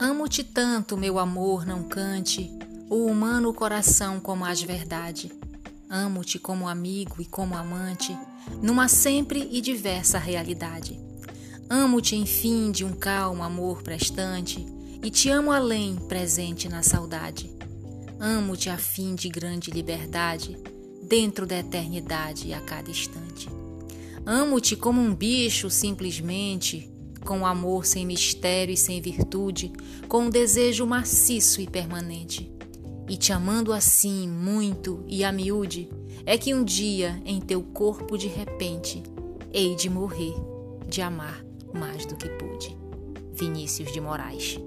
Amo-te tanto, meu amor, não cante o humano coração como as verdade. Amo-te como amigo e como amante, numa sempre e diversa realidade. Amo-te, enfim, de um calmo amor prestante, e te amo além, presente na saudade. Amo-te a fim de grande liberdade, dentro da eternidade a cada instante. Amo-te como um bicho, simplesmente, com amor sem mistério e sem virtude, com um desejo maciço e permanente. E te amando assim, muito e a miúde, é que um dia em teu corpo de repente hei de morrer, de amar mais do que pude. Vinícius de Moraes.